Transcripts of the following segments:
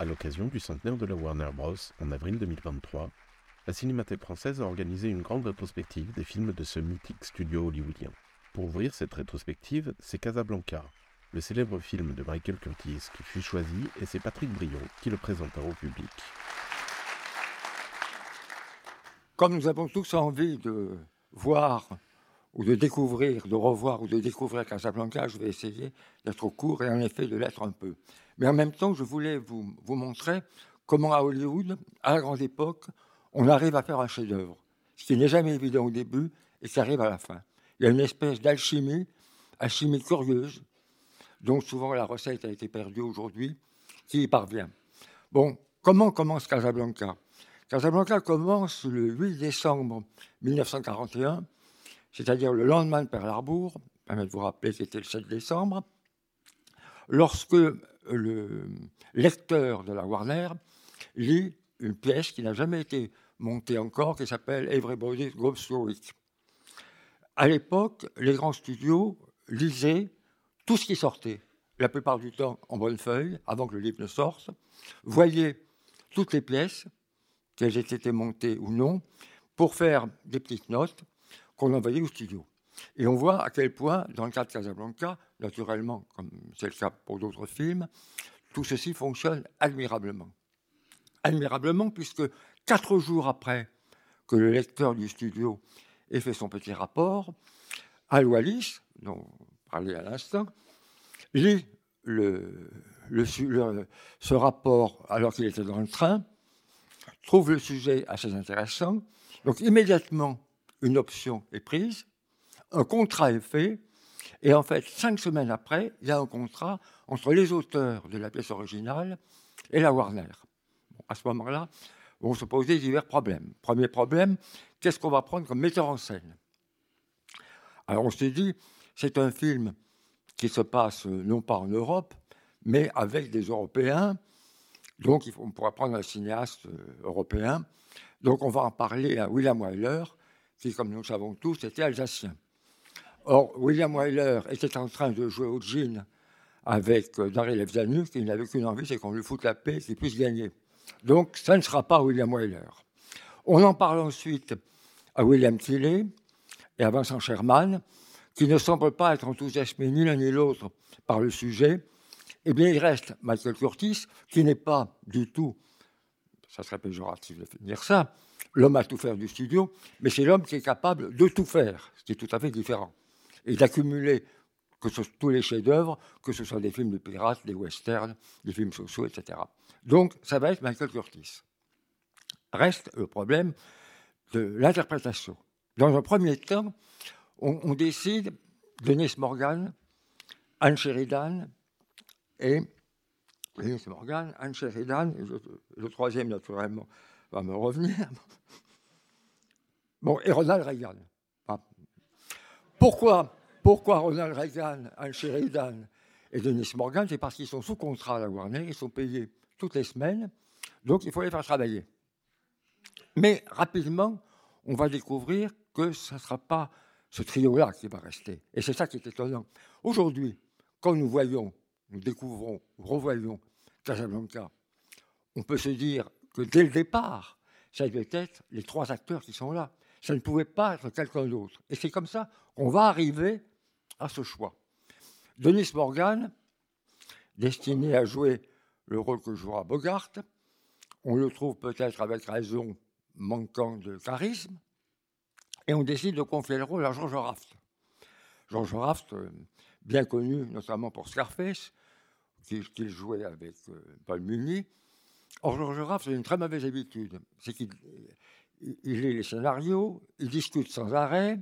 À l'occasion du centenaire de la Warner Bros. en avril 2023, la Cinémathèque française a organisé une grande rétrospective des films de ce mythique studio hollywoodien. Pour ouvrir cette rétrospective, c'est Casablanca, le célèbre film de Michael Curtis qui fut choisi et c'est Patrick Brion qui le présenta au public. Comme nous avons tous envie de voir ou de découvrir, de revoir ou de découvrir Casablanca, je vais essayer d'être court et en effet de l'être un peu. Mais en même temps, je voulais vous, montrer comment à Hollywood, à la grande époque, on arrive à faire un chef-d'œuvre. Ce qui n'est jamais évident au début et qui arrive à la fin. Il y a une espèce d'alchimie, alchimie curieuse, dont souvent la recette a été perdue aujourd'hui, qui y parvient. Bon, comment commence Casablanca? Casablanca commence le 8 décembre 1941, c'est-à-dire le lendemain de Pearl Harbor, permet de vous rappeler c'était le 7 décembre, lorsque le lecteur de la Warner lit une pièce qui n'a jamais été montée encore, qui s'appelle Everybody Goes Through It. À l'époque, les grands studios lisaient tout ce qui sortait, la plupart du temps en bonne feuille, avant que le livre ne sorte, voyaient toutes les pièces, qu'elles aient été montées ou non, pour faire des petites notes qu'on envoyait au studio. Et on voit à quel point, dans le cas de Casablanca, naturellement, comme c'est le cas pour d'autres films, tout ceci fonctionne admirablement. Admirablement, puisque quatre jours après que le lecteur du studio ait fait son petit rapport, Al Wallis, dont on parlait à l'instant, lit le, ce rapport alors qu'il était dans le train, trouve le sujet assez intéressant, donc immédiatement une option est prise, un contrat est fait, et en fait, cinq semaines après, il y a un contrat entre les auteurs de la pièce originale et la Warner. À ce moment-là, vont se poser divers problèmes. Premier problème, qu'est-ce qu'on va prendre comme metteur en scène? Alors on s'est dit, c'est un film qui se passe non pas en Europe, mais avec des Européens. Donc on pourra prendre un cinéaste européen. Donc on va en parler à William Wyler, qui, comme nous le savons tous, était alsacien. Or, William Wyler était en train de jouer au gin avec Daryl Evzanu, qui n'avait qu'une envie, c'est qu'on lui foute la paix, qu'il puisse gagner. Donc, ça ne sera pas William Wyler. On en parle ensuite à William Tilley et à Vincent Sherman, qui ne semblent pas être enthousiasmés ni l'un ni l'autre par le sujet. Eh bien, il reste Michael Curtis, qui n'est pas du tout, ça serait péjoratif de dire ça, l'homme à tout faire du studio, mais c'est l'homme qui est capable de tout faire, ce qui est tout à fait différent, et d'accumuler que ce, tous les chefs-d'œuvre, que ce soit des films de pirates, des westerns, des films sociaux, etc. Donc, ça va être Michael Curtis. Reste le problème de l'interprétation. Dans un premier temps, on, décide Denis Morgan, Anne Sheridan et Denis Morgan, Anne Sheridan, le, le troisième naturellement va me revenir. Bon, et Ronald Reagan. Pourquoi, pourquoi Ronald Reagan, Anne Sheridan et Denis Morgan C'est parce qu'ils sont sous contrat à la Warner, ils sont payés toutes les semaines, donc il faut les faire travailler. Mais rapidement, on va découvrir que ce ne sera pas ce trio-là qui va rester. Et c'est ça qui est étonnant. Aujourd'hui, quand nous voyons, nous découvrons, revoyons Casablanca, on peut se dire que dès le départ, ça devait être les trois acteurs qui sont là. Ça ne pouvait pas être quelqu'un d'autre. Et c'est comme ça qu'on va arriver à ce choix. Denis Morgan, destiné à jouer le rôle que jouera Bogart, on le trouve peut-être avec raison manquant de charisme, et on décide de confier le rôle à George Raft. George Raft, bien connu notamment pour Scarface, qu'il jouait avec Paul Muni. Or, George Raft a une très mauvaise habitude, c'est qu'il il lit les scénarios, il discute sans arrêt,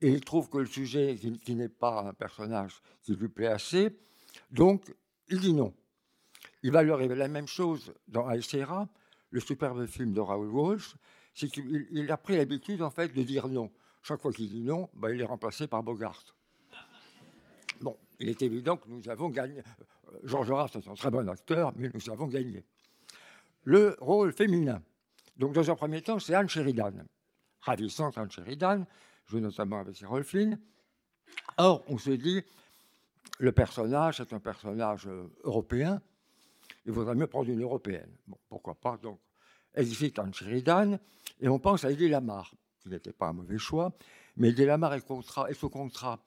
et il trouve que le sujet, qui, n'est pas un personnage qui lui plaît assez, donc il dit non. Il va lui arriver la même chose dans Aïsera, le superbe film de Raoul Walsh, c'est qu'il il a pris l'habitude en fait de dire non. Chaque fois qu'il dit non, ben, il est remplacé par Bogart. Bon, il est évident que nous avons gagné. Georges Raff est un très bon acteur, mais nous avons gagné. Le rôle féminin. Donc, dans un premier temps, c'est Anne Sheridan. Ravissante Anne Sheridan, joue notamment avec Errol Flynn. Or, on se dit, le personnage est un personnage euh, européen, il vaudrait mieux prendre une européenne. Bon, pourquoi pas Donc, existe Anne Sheridan, et on pense à Eddie Lamar, qui n'était pas un mauvais choix, mais Eddie Lamar est, sous contrat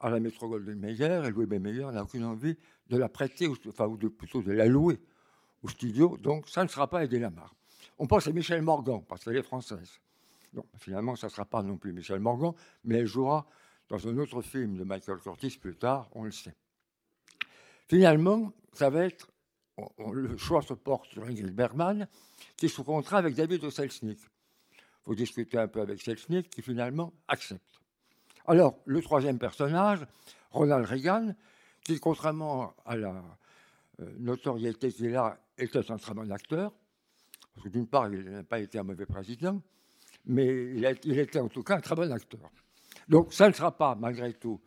à la Metro Golden Mayer, et Louis B. Meyer n'a aucune envie de la prêter, enfin, ou de, plutôt de la louer au studio, donc ça ne sera pas Eddie Lamar. On pense à Michel Morgan, parce qu'elle est française. Finalement, ça ne sera pas non plus Michel Morgan, mais elle jouera dans un autre film de Michael Curtis plus tard, on le sait. Finalement, ça va être, le choix se porte sur Ingrid Bergman, qui est sous contrat avec David Selznick. Il faut discuter un peu avec Selznick, qui finalement accepte. Alors, le troisième personnage, Ronald Reagan, qui, contrairement à la euh, notoriété qu'il a, était un très bon acteur. Parce que d'une part, il n'a pas été un mauvais président, mais il, était en tout cas un très bon acteur. Donc, ça ne sera pas, malgré tout,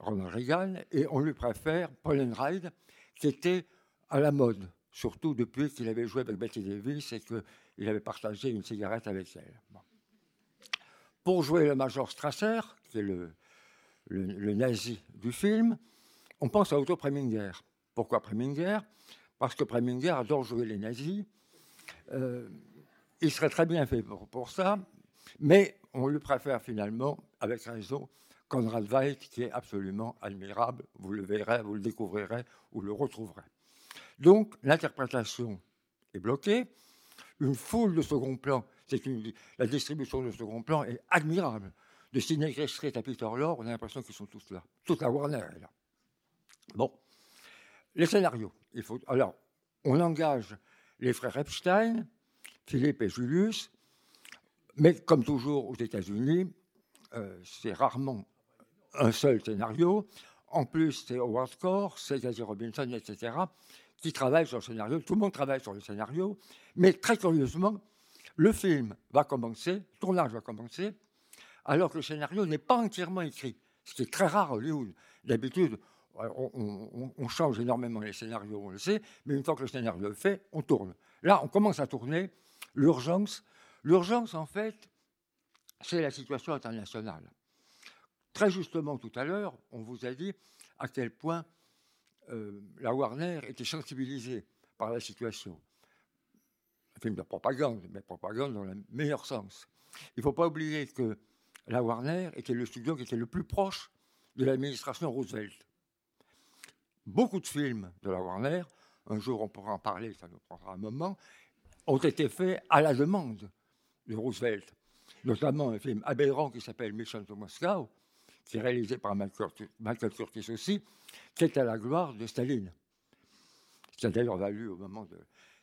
Ronald Reagan, et on lui préfère Paul Enride, qui était à la mode, surtout depuis qu'il avait joué avec Betty Davis et qu'il avait partagé une cigarette avec elle. Pour jouer le Major Strasser, qui est le, le- le nazi du film, on pense à Otto Preminger. Pourquoi Preminger? Parce que Preminger adore jouer les nazis. Euh, il serait très bien fait pour, ça, mais on lui préfère finalement, avec raison, Conrad Veidt, qui est absolument admirable. Vous le verrez, vous le découvrirez, vous le retrouverez. Donc, l'interprétation est bloquée. Une foule de second plan, c'est une, la distribution de second plan est admirable. De Sidney Street à Peter Lorre, on a l'impression qu'ils sont tous là. Toute la Warner est là. Bon, les scénarios. Alors, on engage les frères Epstein, Philippe et Julius, mais comme toujours aux États-Unis, euh, c'est rarement un seul scénario. En plus, c'est Howard Core, c'est Casey Robinson, etc., qui travaillent sur le scénario. Tout le monde travaille sur le scénario, mais très curieusement, le film va commencer, le tournage va commencer, alors que le scénario n'est pas entièrement écrit, ce qui est très rare à Hollywood. D'habitude, on change énormément les scénarios, on le sait, mais une fois que le scénario est fait, on tourne. Là, on commence à tourner. L'urgence, l'urgence, en fait, c'est la situation internationale. Très justement, tout à l'heure, on vous a dit à quel point euh, la Warner était sensibilisée par la situation. Un film de propagande, mais propagande dans le meilleur sens. Il ne faut pas oublier que la Warner était le studio qui était le plus proche de l'administration Roosevelt. Beaucoup de films de la Warner, un jour on pourra en parler, ça nous prendra un moment, ont été faits à la demande de Roosevelt. Notamment un film aberrant qui s'appelle Mission to Moscow, qui est réalisé par Michael Curtis, aussi, qui est à la gloire de Staline. Qui a d'ailleurs valu au moment de-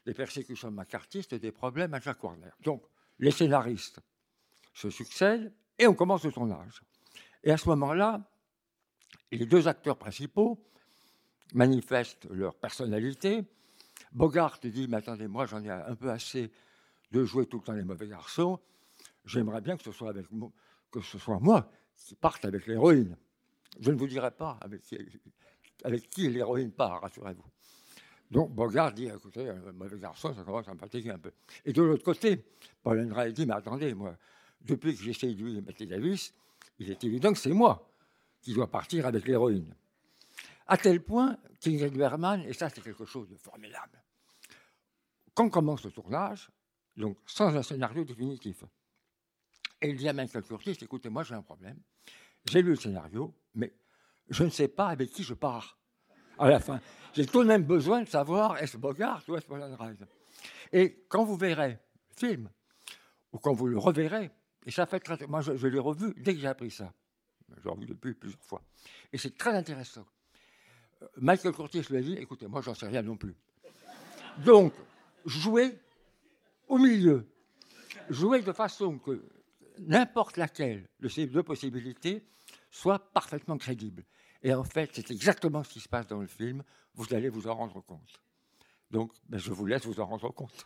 des persécutions macartistes des problèmes à Jacques Warner. Donc, les scénaristes se succèdent et on commence le tournage. Et à ce moment-là, les deux acteurs principaux manifestent leur personnalité. Bogart dit Mais attendez, moi j'en ai un peu assez de jouer tout le temps les mauvais garçons. J'aimerais bien que ce soit, moi qui parte avec l'héroïne. Je ne vous dirai pas avec qui, l'héroïne part, rassurez-vous. Donc Bogart dit écoutez, un mauvais garçon, ça commence à me fatiguer un peu. Et de l'autre côté, Paul Enray dit mais attendez, moi, depuis que j'ai séduit Betty Davis, il est évident que c'est moi qui dois partir avec l'héroïne. À tel point qu'Ingrid Bergman, et ça c'est quelque chose de formidable, quand commence le tournage, donc sans un scénario définitif, et il dit à Michael Curtis, écoutez, moi j'ai un problème, j'ai lu le scénario, mais je ne sais pas avec qui je pars à la fin. J'ai tout de même besoin de savoir est-ce Bogart ou est-ce Enrise. Et quand vous verrez le film, ou quand vous le reverrez, et ça fait très... Moi, je, je l'ai revu dès que j'ai appris ça. J'ai revu depuis plusieurs fois. Et c'est très intéressant. Euh, Michael Curtis lui a dit, écoutez, moi, j'en sais rien non plus. Donc, jouez au milieu. Jouez de façon que n'importe laquelle de ces deux possibilités soit parfaitement crédible. Et en fait, c'est exactement ce qui se passe dans le film. Vous allez vous en rendre compte. Donc, ben, je vous laisse vous en rendre compte.